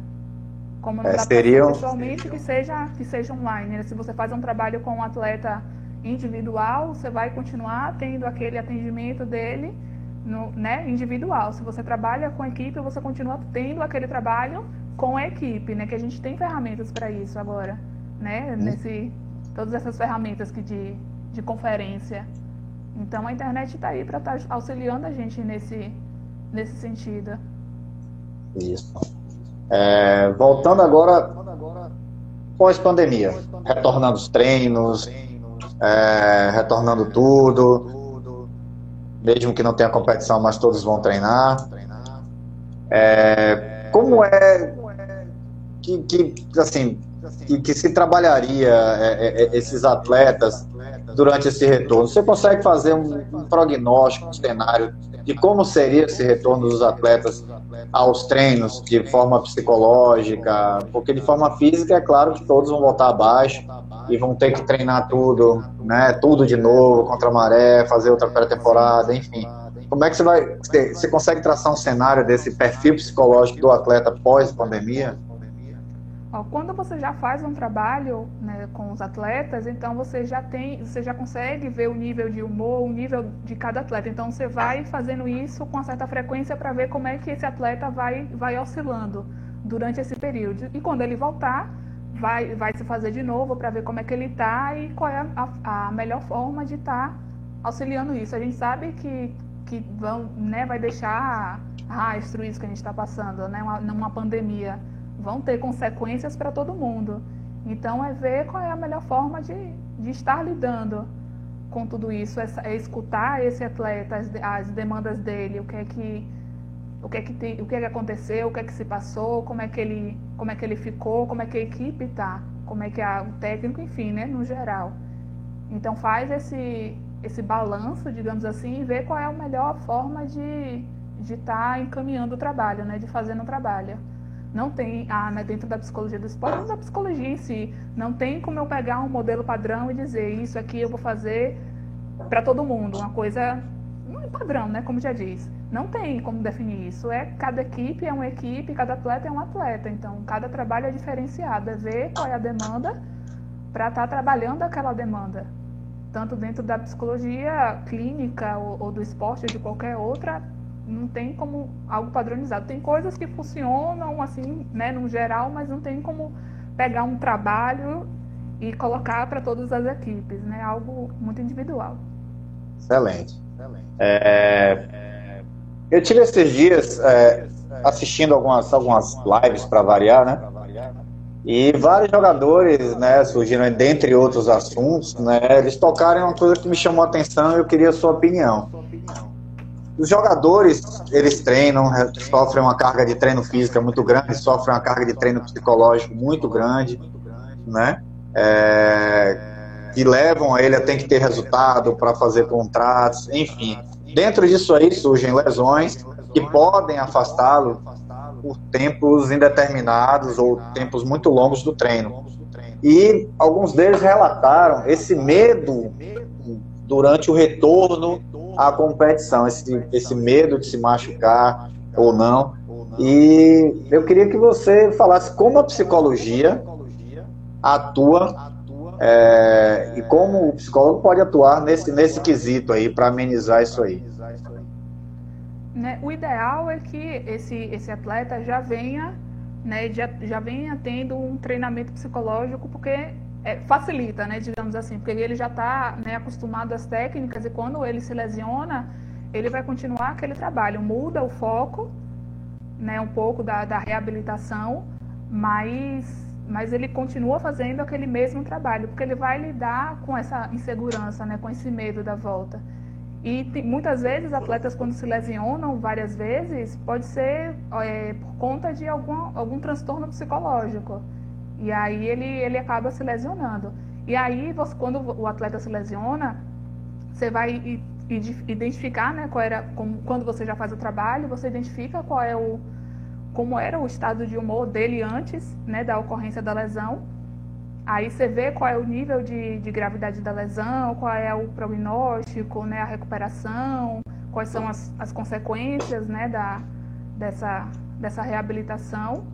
Como não é, dá pessoalmente, que seja, que seja online. Né? Se você faz um trabalho com um atleta individual, você vai continuar tendo aquele atendimento dele no, né, individual. Se você trabalha com equipe, você continua tendo aquele trabalho com a equipe, né? Que a gente tem ferramentas para isso agora, né? Hum. Nesse, todas essas ferramentas que de, de conferência. Então a internet está aí para estar tá auxiliando a gente nesse, nesse sentido. Isso. É, voltando agora pós-pandemia, retornando os treinos, é, retornando tudo, mesmo que não tenha competição, mas todos vão treinar. É, como é que, que assim, que, que, se trabalharia é, é, esses atletas durante esse retorno? Você consegue fazer um, um prognóstico, um cenário de como seria esse retorno dos atletas aos treinos de forma psicológica? Porque de forma física é claro que todos vão voltar abaixo e vão ter que treinar tudo, né? Tudo de novo contra a maré, fazer outra pré-temporada, enfim. Como é que você vai. Você consegue traçar um cenário desse perfil psicológico do atleta pós-pandemia? Quando você já faz um trabalho né, com os atletas, então você já tem, você já consegue ver o nível de humor, o nível de cada atleta. Então você vai fazendo isso com certa frequência para ver como é que esse atleta vai, vai oscilando durante esse período. E quando ele voltar, vai, vai se fazer de novo para ver como é que ele está e qual é a, a melhor forma de estar tá auxiliando isso. A gente sabe que, que vão, né, vai deixar rastro isso que a gente está passando, né, uma, numa pandemia. Vão ter consequências para todo mundo. Então, é ver qual é a melhor forma de, de estar lidando com tudo isso, é, escutar esse atleta, as, as demandas dele, o que é que o que é que, o que, é que aconteceu, o que é que se passou, como é que ele, como é que ele ficou, como é que a equipe está, como é que a, o técnico, enfim, né, no geral. Então faz esse, esse balanço, digamos assim, e vê qual é a melhor forma de de estar tá encaminhando o trabalho, né, de fazendo o trabalho. Não tem, ah, né, dentro da psicologia do esporte, mas da psicologia em si, não tem como eu pegar um modelo padrão e dizer isso aqui eu vou fazer para todo mundo, uma coisa não é padrão, né, como já disse. Não tem como definir isso. É cada equipe é uma equipe, cada atleta é um atleta. Então, cada trabalho é diferenciado. É ver qual é a demanda para estar tá trabalhando aquela demanda. Tanto dentro da psicologia clínica ou, ou do esporte ou de qualquer outra, não tem como algo padronizado. Tem coisas que funcionam assim, né, no geral, mas não tem como pegar um trabalho e colocar para todas as equipes, né? Algo muito individual. Excelente. Excelente. É, eu tive esses dias é, assistindo algumas, algumas lives para variar, né? E vários jogadores, né, surgiram, dentre outros assuntos, né, eles tocaram em uma coisa que me chamou a atenção e eu queria a sua opinião. Os jogadores, eles treinam, sofrem uma carga de treino física muito grande, sofrem uma carga de treino psicológico muito grande, né? É, que levam a ele a ter que ter resultado para fazer contratos, enfim. Dentro disso aí surgem lesões que podem afastá-lo por tempos indeterminados ou tempos muito longos do treino. E alguns deles relataram esse medo durante o retorno à competição, esse, esse medo de se machucar ou não. E eu queria que você falasse como a psicologia atua é, e como o psicólogo pode atuar nesse, nesse quesito aí para amenizar isso aí? Né, o ideal é que esse, esse atleta já venha, né, já, já venha tendo um treinamento psicológico, porque é, facilita, né, digamos assim, porque ele já está né, acostumado às técnicas e quando ele se lesiona, ele vai continuar aquele trabalho, muda o foco né, um pouco da, da reabilitação, mas mas ele continua fazendo aquele mesmo trabalho, porque ele vai lidar com essa insegurança, né, com esse medo da volta. E tem, muitas vezes, atletas, quando se lesionam várias vezes, pode ser é, por conta de algum, algum transtorno psicológico. E aí ele, ele acaba se lesionando. E aí, você, quando o atleta se lesiona, você vai identificar, né, qual era, como, quando você já faz o trabalho, você identifica qual é o, como era o estado de humor dele antes né, da ocorrência da lesão. Aí você vê qual é o nível de, de gravidade da lesão, qual é o prognóstico, né, a recuperação, quais são as, as consequências né, da, dessa, dessa reabilitação.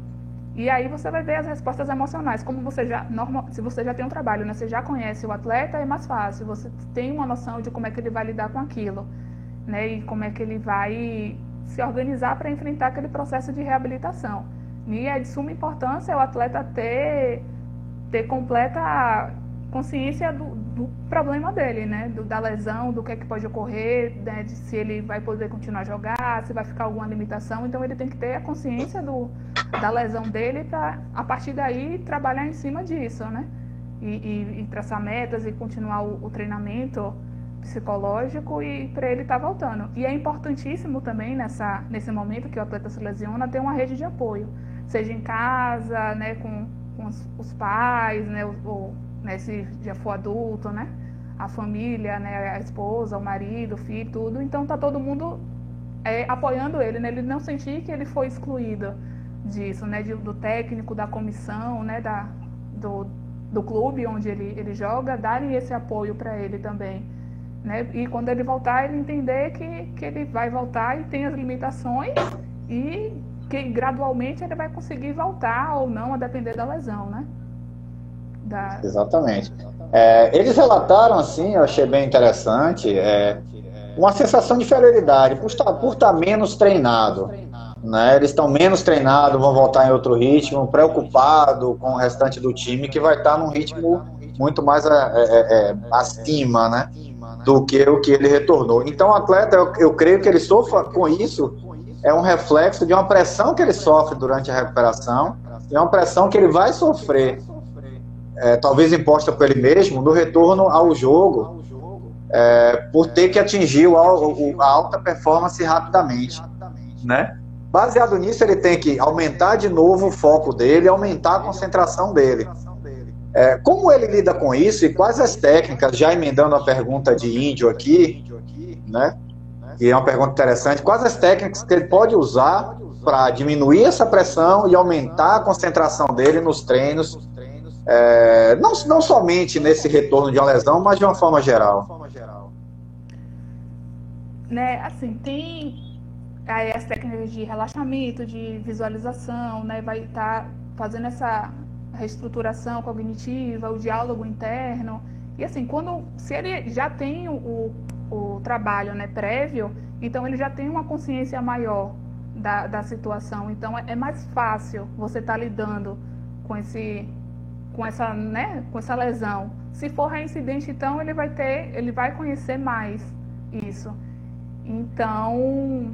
E aí você vai ver as respostas emocionais. Como você já, normal, se você já tem um trabalho, né, você já conhece o atleta, é mais fácil. Você tem uma noção de como é que ele vai lidar com aquilo, né, e como é que ele vai se organizar para enfrentar aquele processo de reabilitação. E é de suma importância o atleta ter, ter completa consciência do, do problema dele, né? Do, da lesão, do que é que pode ocorrer, né? de se ele vai poder continuar a jogar, se vai ficar alguma limitação. Então ele tem que ter a consciência do, da lesão dele para, a partir daí, trabalhar em cima disso, né? E, e, e traçar metas e continuar o, o treinamento psicológico e para ele estar tá voltando. E é importantíssimo também nessa, nesse momento que o atleta se lesiona ter uma rede de apoio, seja em casa, né, com, com os, os, pais, né, ou, né, se já for adulto, né, a família, né, a esposa, o marido, o filho, tudo. Então tá todo mundo é, apoiando ele, né, ele não sentir que ele foi excluído disso, né, de, do técnico, da comissão, né, da, do, do clube onde ele, ele joga, darem esse apoio para ele também. Né? E quando ele voltar, ele entender que, que ele vai voltar e tem as limitações e que gradualmente ele vai conseguir voltar ou não, a depender da lesão, né? Da... Exatamente. É, eles relataram, assim, eu achei bem interessante, é, uma sensação de inferioridade por estar, por estar menos treinado. Né? Eles estão menos treinados, vão voltar em outro ritmo, preocupado com o restante do time que vai estar num ritmo muito mais é, é, é acima, né? do que o que ele retornou. Então, o atleta, eu, eu creio que ele sofra com isso, é um reflexo de uma pressão que ele sofre durante a recuperação, é uma pressão que ele vai sofrer, é, talvez imposta por ele mesmo, no retorno ao jogo, é, por ter que atingir o, a alta performance rapidamente, né? Baseado nisso, ele tem que aumentar de novo o foco dele, aumentar a concentração dele. É, como ele lida com isso e quais as técnicas, já emendando a pergunta de índio aqui, né? Que é uma pergunta interessante, quais as técnicas que ele pode usar para diminuir essa pressão e aumentar a concentração dele nos treinos, é, não, não somente nesse retorno de uma lesão, mas de uma forma geral. Né, assim, tem aí as técnicas de relaxamento, de visualização, né, vai estar tá fazendo essa reestruturação cognitiva, o diálogo interno. E assim, quando se ele já tem o, o trabalho né, prévio, então ele já tem uma consciência maior da, da situação. Então é, é mais fácil você estar tá lidando com esse com essa, né, com essa lesão. Se for reincidente, então ele vai ter, ele vai conhecer mais isso. Então,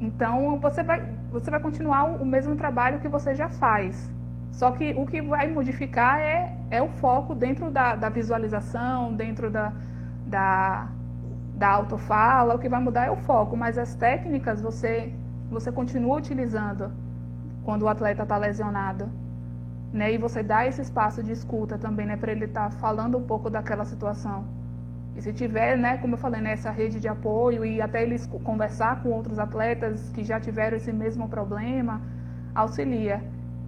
então você vai, você vai continuar o mesmo trabalho que você já faz. Só que o que vai modificar é, é o foco dentro da, da visualização, dentro da, da, da autofala. O que vai mudar é o foco, mas as técnicas você, você continua utilizando quando o atleta está lesionado. Né? E você dá esse espaço de escuta também, né, para ele estar tá falando um pouco daquela situação. E se tiver, né, como eu falei, nessa rede de apoio e até eles conversar com outros atletas que já tiveram esse mesmo problema, auxilia.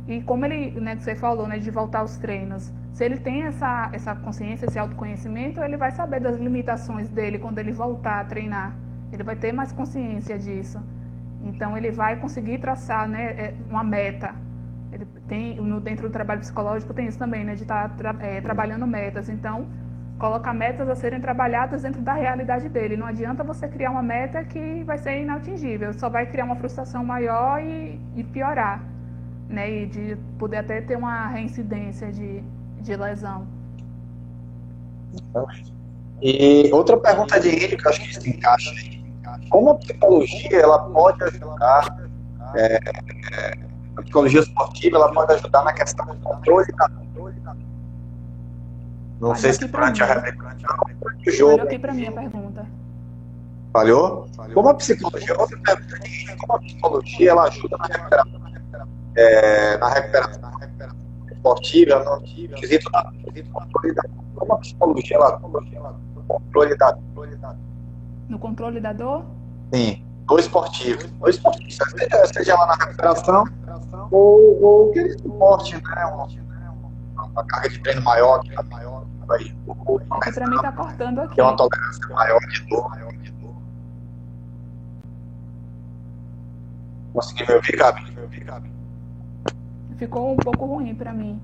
E como ele, né, que você falou, né, de voltar aos treinos, se ele tem essa, essa consciência, esse autoconhecimento, ele vai saber das limitações dele quando ele voltar a treinar. Ele vai ter mais consciência disso. Então ele vai conseguir traçar, né, é, uma meta. Tem no dentro do trabalho psicológico tem isso também, né, de estar tá tra é, trabalhando metas. Então colocar metas a serem trabalhadas dentro da realidade dele. Não adianta você criar uma meta que vai ser inatingível, só vai criar uma frustração maior e, e piorar, né? E de poder até ter uma reincidência de, de lesão. E outra pergunta de ele que eu acho que se encaixa como a psicologia ela pode ajudar, é, a psicologia esportiva ela pode ajudar na questão do controle da não Falhou sei se durante a do jogo. Falhou aqui para mim a pergunta. Falhou? Como a psicologia, outra pergunta, como a psicologia ela ajuda na recuperação, é, na recuperação esportiva, no quesito da controle da como a psicologia ela, no controle da no controle da dor? Sim, ou esportivo. Ou esportivo, seja, seja lá na recuperação ou, ou aquele esporte, né? Uma, uma carga de treino maior, que é maior, aí. Para mim tá cortando aqui. Tem uma tolerância maior de dor, maior de dor. Consegui me ouvir, Gabi? Ficou um pouco ruim para mim.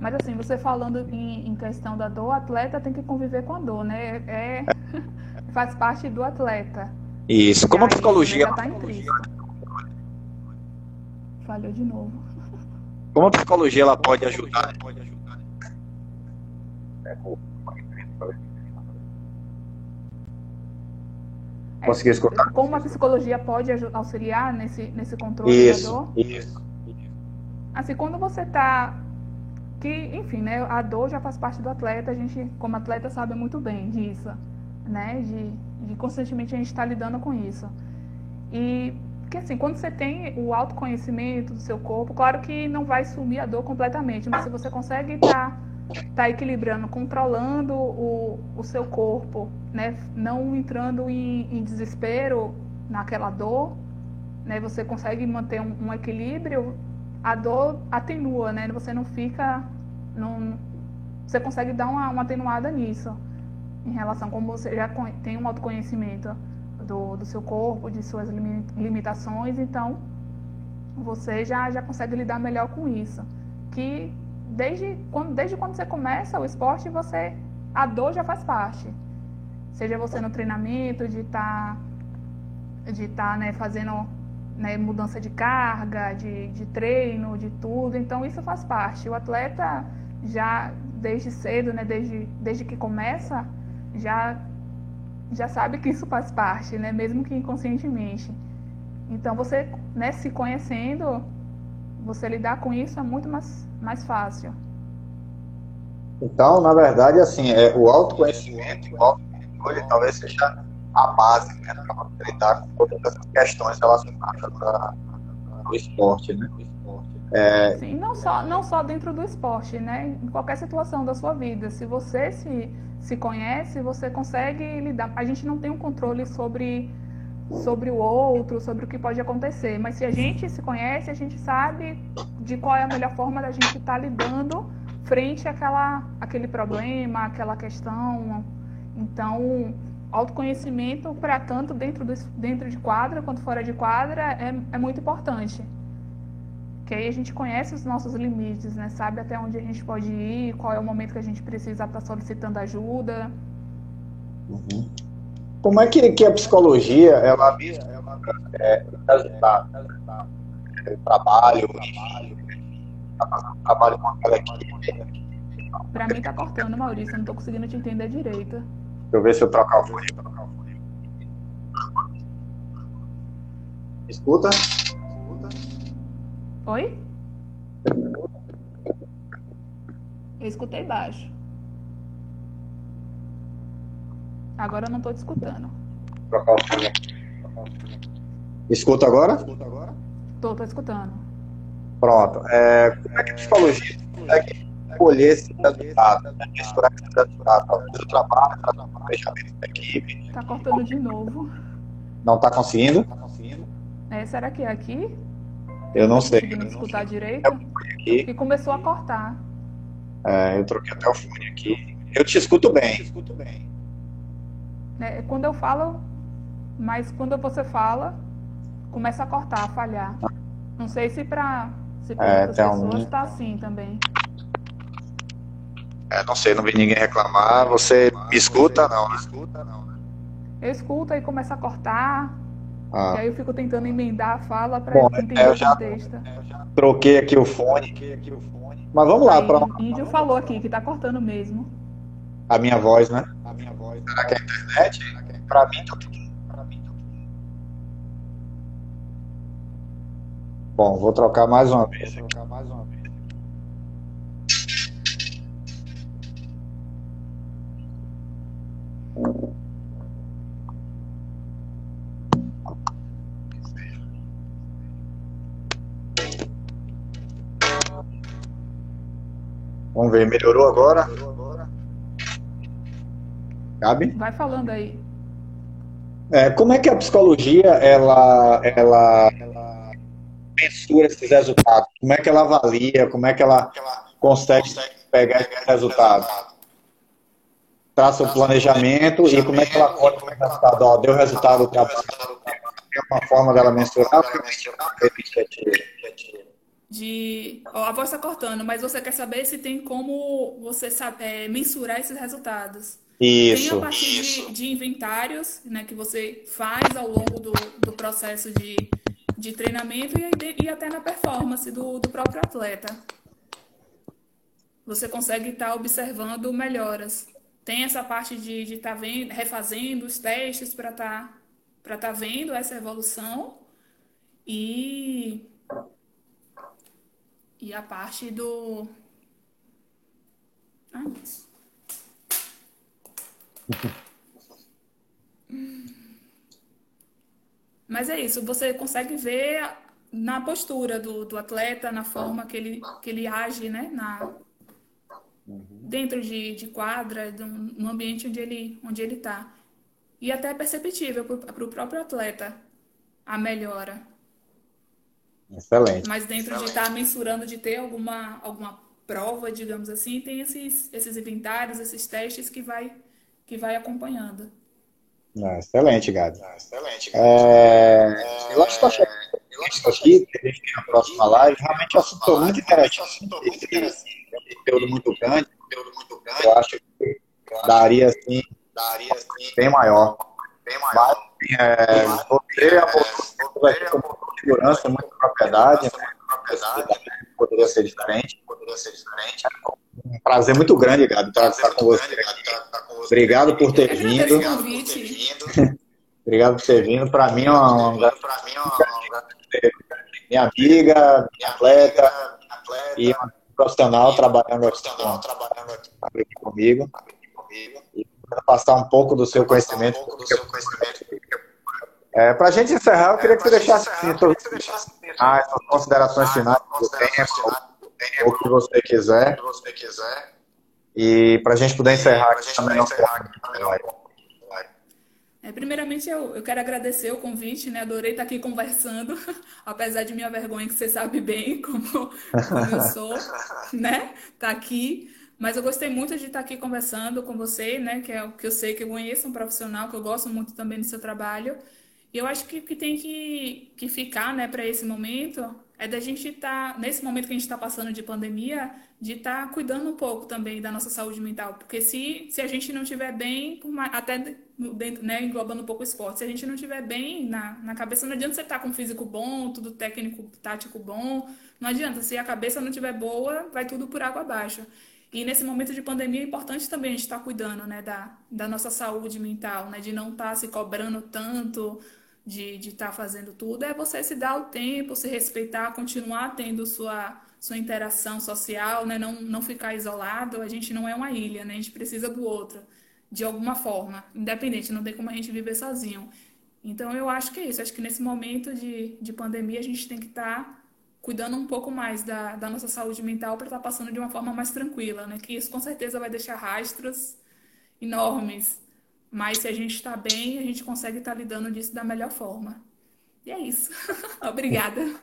Mas assim, você falando em, em, questão da dor, o atleta tem que conviver com a dor, né? É, [laughs] faz parte do atleta. Isso. Como a psicologia. Tá Falhou de novo. Como a psicologia ela pode ajudar? É, Conseguiu escutar? Como a psicologia pode auxiliar nesse, nesse controle isso, da dor? Isso. Assim, quando você está que, enfim, né, a dor já faz parte do atleta, a gente, como atleta, sabe muito bem disso, né, de, de constantemente a gente estar tá lidando com isso. E, que assim, quando você tem o autoconhecimento do seu corpo, claro que não vai sumir a dor completamente, mas se você consegue estar tá, tá equilibrando, controlando o, o seu corpo, né, não entrando em, em desespero naquela dor, né, você consegue manter um, um equilíbrio, a dor atenua, né? Você não fica. Não, você consegue dar uma, uma atenuada nisso, em relação como você já tem um autoconhecimento do, do seu corpo, de suas limitações, então você já, já consegue lidar melhor com isso. Que desde quando, desde quando você começa o esporte, você a dor já faz parte. Seja você no treinamento, de estar tá, de tá, né, fazendo né, mudança de carga, de, de treino, de tudo. Então isso faz parte. O atleta já desde cedo, né, desde, desde que começa, já já sabe que isso faz parte, né, mesmo que inconscientemente. Então você, né, se conhecendo, você lidar com isso é muito mais, mais fácil. Então, na verdade, assim, é, o autoconhecimento, o autocontrole talvez seja a base né, para lidar com todas essas questões relacionadas ao esporte, né? É... Sim, não só, não só dentro do esporte, né? Em qualquer situação da sua vida. Se você se, se conhece, você consegue lidar. A gente não tem um controle sobre, sobre o outro, sobre o que pode acontecer. Mas se a gente se conhece, a gente sabe de qual é a melhor forma da gente estar tá lidando frente àquela, àquele problema, àquela questão. Então, autoconhecimento para tanto dentro, do, dentro de quadra quanto fora de quadra é, é muito importante. Que aí a gente conhece os nossos limites, né? Sabe até onde a gente pode ir, qual é o momento que a gente precisa estar solicitando ajuda. Uhum. Como é que, que a psicologia ela, ela é, ajudar o trabalho, trabalho com aquela equipe? Para mim tá cortando, Maurício, eu não tô conseguindo te entender direito. Deixa eu ver se eu trocar o fone. Escuta? Oi? Eu escutei baixo. Agora eu não estou te escutando. Escuta agora? Tô, tô escutando. Pronto. É, como é que a psicologia consegue colher esse resultado, né? misturar esse resultado. Talvez o trabalho, o fechamento da equipe. Está cortando de novo. Não está conseguindo? É, será que é aqui? Eu não sei. Conseguindo escutar direito? E começou a cortar. É, eu troquei até o fone aqui. Eu te escuto bem. Eu te escuto bem. É, quando eu falo, mas quando você fala, começa a cortar, a falhar. Não sei se para se é, outras pessoas está um... assim também. É, não sei, não vi ninguém reclamar. Você me escuta, não, né? Eu escuto e começa a cortar. Ah. E aí eu fico tentando emendar a fala para entender é, eu já, o texto. Eu já troquei aqui o fone. Mas vamos lá. pronto pra... O índio falou aqui que está cortando mesmo. A minha voz, né? A minha voz. Será que é a internet? Para mim, tá tudo tá Bom, vou trocar mais uma vez. Vou trocar mais uma vez. Vamos ver, melhorou agora? Cabe? Vai falando aí. É, como é que a psicologia ela, ela, ela mensura esses resultados? Como é que ela avalia? Como é que ela consegue pegar esses resultados? Traça o planejamento e como é que ela conta o resultado? Ó, deu resultado o trabalho. Tem uma forma dela mensurar? De. Ó, a voz está cortando, mas você quer saber se tem como você sabe, é, mensurar esses resultados. Isso. Tem a partir isso. De, de, inventários né, que você faz ao longo do, do processo de, de treinamento e, e até na performance do, do próprio atleta. Você consegue estar tá observando melhoras. Tem essa parte de estar tá refazendo os testes para estar tá, tá vendo essa evolução. E e a parte do. Ah, isso. Mas é isso, você consegue ver na postura do, do atleta, na forma que ele, que ele age, né? Na, dentro de, de quadra, no ambiente onde ele onde ele está. E até é perceptível para o próprio atleta a melhora. Excelente. Mas dentro Excelente. de estar mensurando, de ter alguma, alguma prova, digamos assim, tem esses, esses inventários, esses testes que vai, que vai acompanhando. Não, excelente, Gabi. Não, excelente, Gabi. É... É... Eu acho que está aqui, que a gente tem na próxima live, realmente é um assunto muito interessante. Conteúdo muito grande. Eu acho que daria assim, bem maior. Bem maior. Mas, é, você abordou segurança, muita propriedade, né? Poderia ser diferente. Poderia ser diferente. Um prazer muito grande, Gabi, estar, estar com você. [laughs] Obrigado por ter vindo. Obrigado por ter vindo. Para mim é uma, minha amiga, minha atleta e profissional trabalhando aqui comigo. E passar um pouco do seu conhecimento. É, para a gente encerrar, eu queria que você deixasse assim, ah, as considerações finais do tempo, o que você quiser. E para a gente poder encerrar aqui também não é, primeiramente, eu, eu quero agradecer o convite, né? Adorei estar aqui conversando, [laughs] apesar de minha vergonha, que você sabe bem como, como eu sou, [laughs] né? Tá aqui. Mas eu gostei muito de estar aqui conversando com você, né? Que é o que eu sei que eu conheço um profissional, que eu gosto muito também do seu trabalho. E eu acho que o que tem que, que ficar, né, para esse momento é da gente estar, tá, nesse momento que a gente está passando de pandemia, de estar tá cuidando um pouco também da nossa saúde mental. Porque se, se a gente não estiver bem, até dentro, né, englobando um pouco o esporte, se a gente não estiver bem na, na cabeça, não adianta você estar tá com físico bom, tudo técnico, tático bom. Não adianta. Se a cabeça não estiver boa, vai tudo por água abaixo. E nesse momento de pandemia é importante também a gente estar tá cuidando né, da, da nossa saúde mental, né, de não estar tá se cobrando tanto de estar tá fazendo tudo, é você se dar o tempo, se respeitar, continuar tendo sua, sua interação social, né? não, não ficar isolado. A gente não é uma ilha, né? a gente precisa do outro, de alguma forma, independente, não tem como a gente viver sozinho. Então, eu acho que é isso. Acho que nesse momento de, de pandemia, a gente tem que estar tá cuidando um pouco mais da, da nossa saúde mental para estar tá passando de uma forma mais tranquila, né? Que isso com certeza vai deixar rastros enormes mas se a gente está bem, a gente consegue estar tá lidando disso da melhor forma. E é isso. [laughs] Obrigada.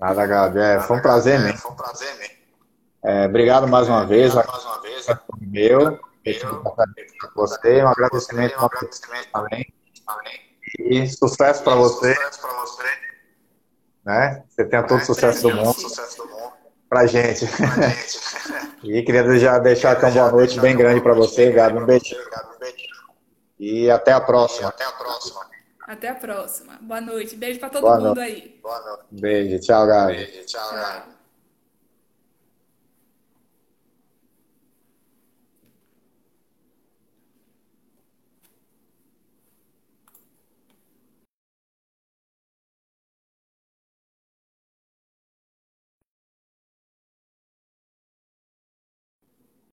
Nada, Gabi. É, foi um prazer mesmo. Foi um prazer mesmo. É, obrigado mais uma vez. Obrigado mais uma vez. Meu. Para você. Um agradecimento, um agradecimento também. E sucesso para você. Né? Você tenha todo o sucesso do mundo. Pra gente. [laughs] e queria já deixar aqui uma boa noite bem grande para você, Gabi. Um beijo. E até a próxima. até a próxima. Até a próxima. Boa noite. Beijo para todo Boa mundo noite. aí. Boa noite. Beijo. Tchau, Gabi. Beijo. Tchau, Gabi.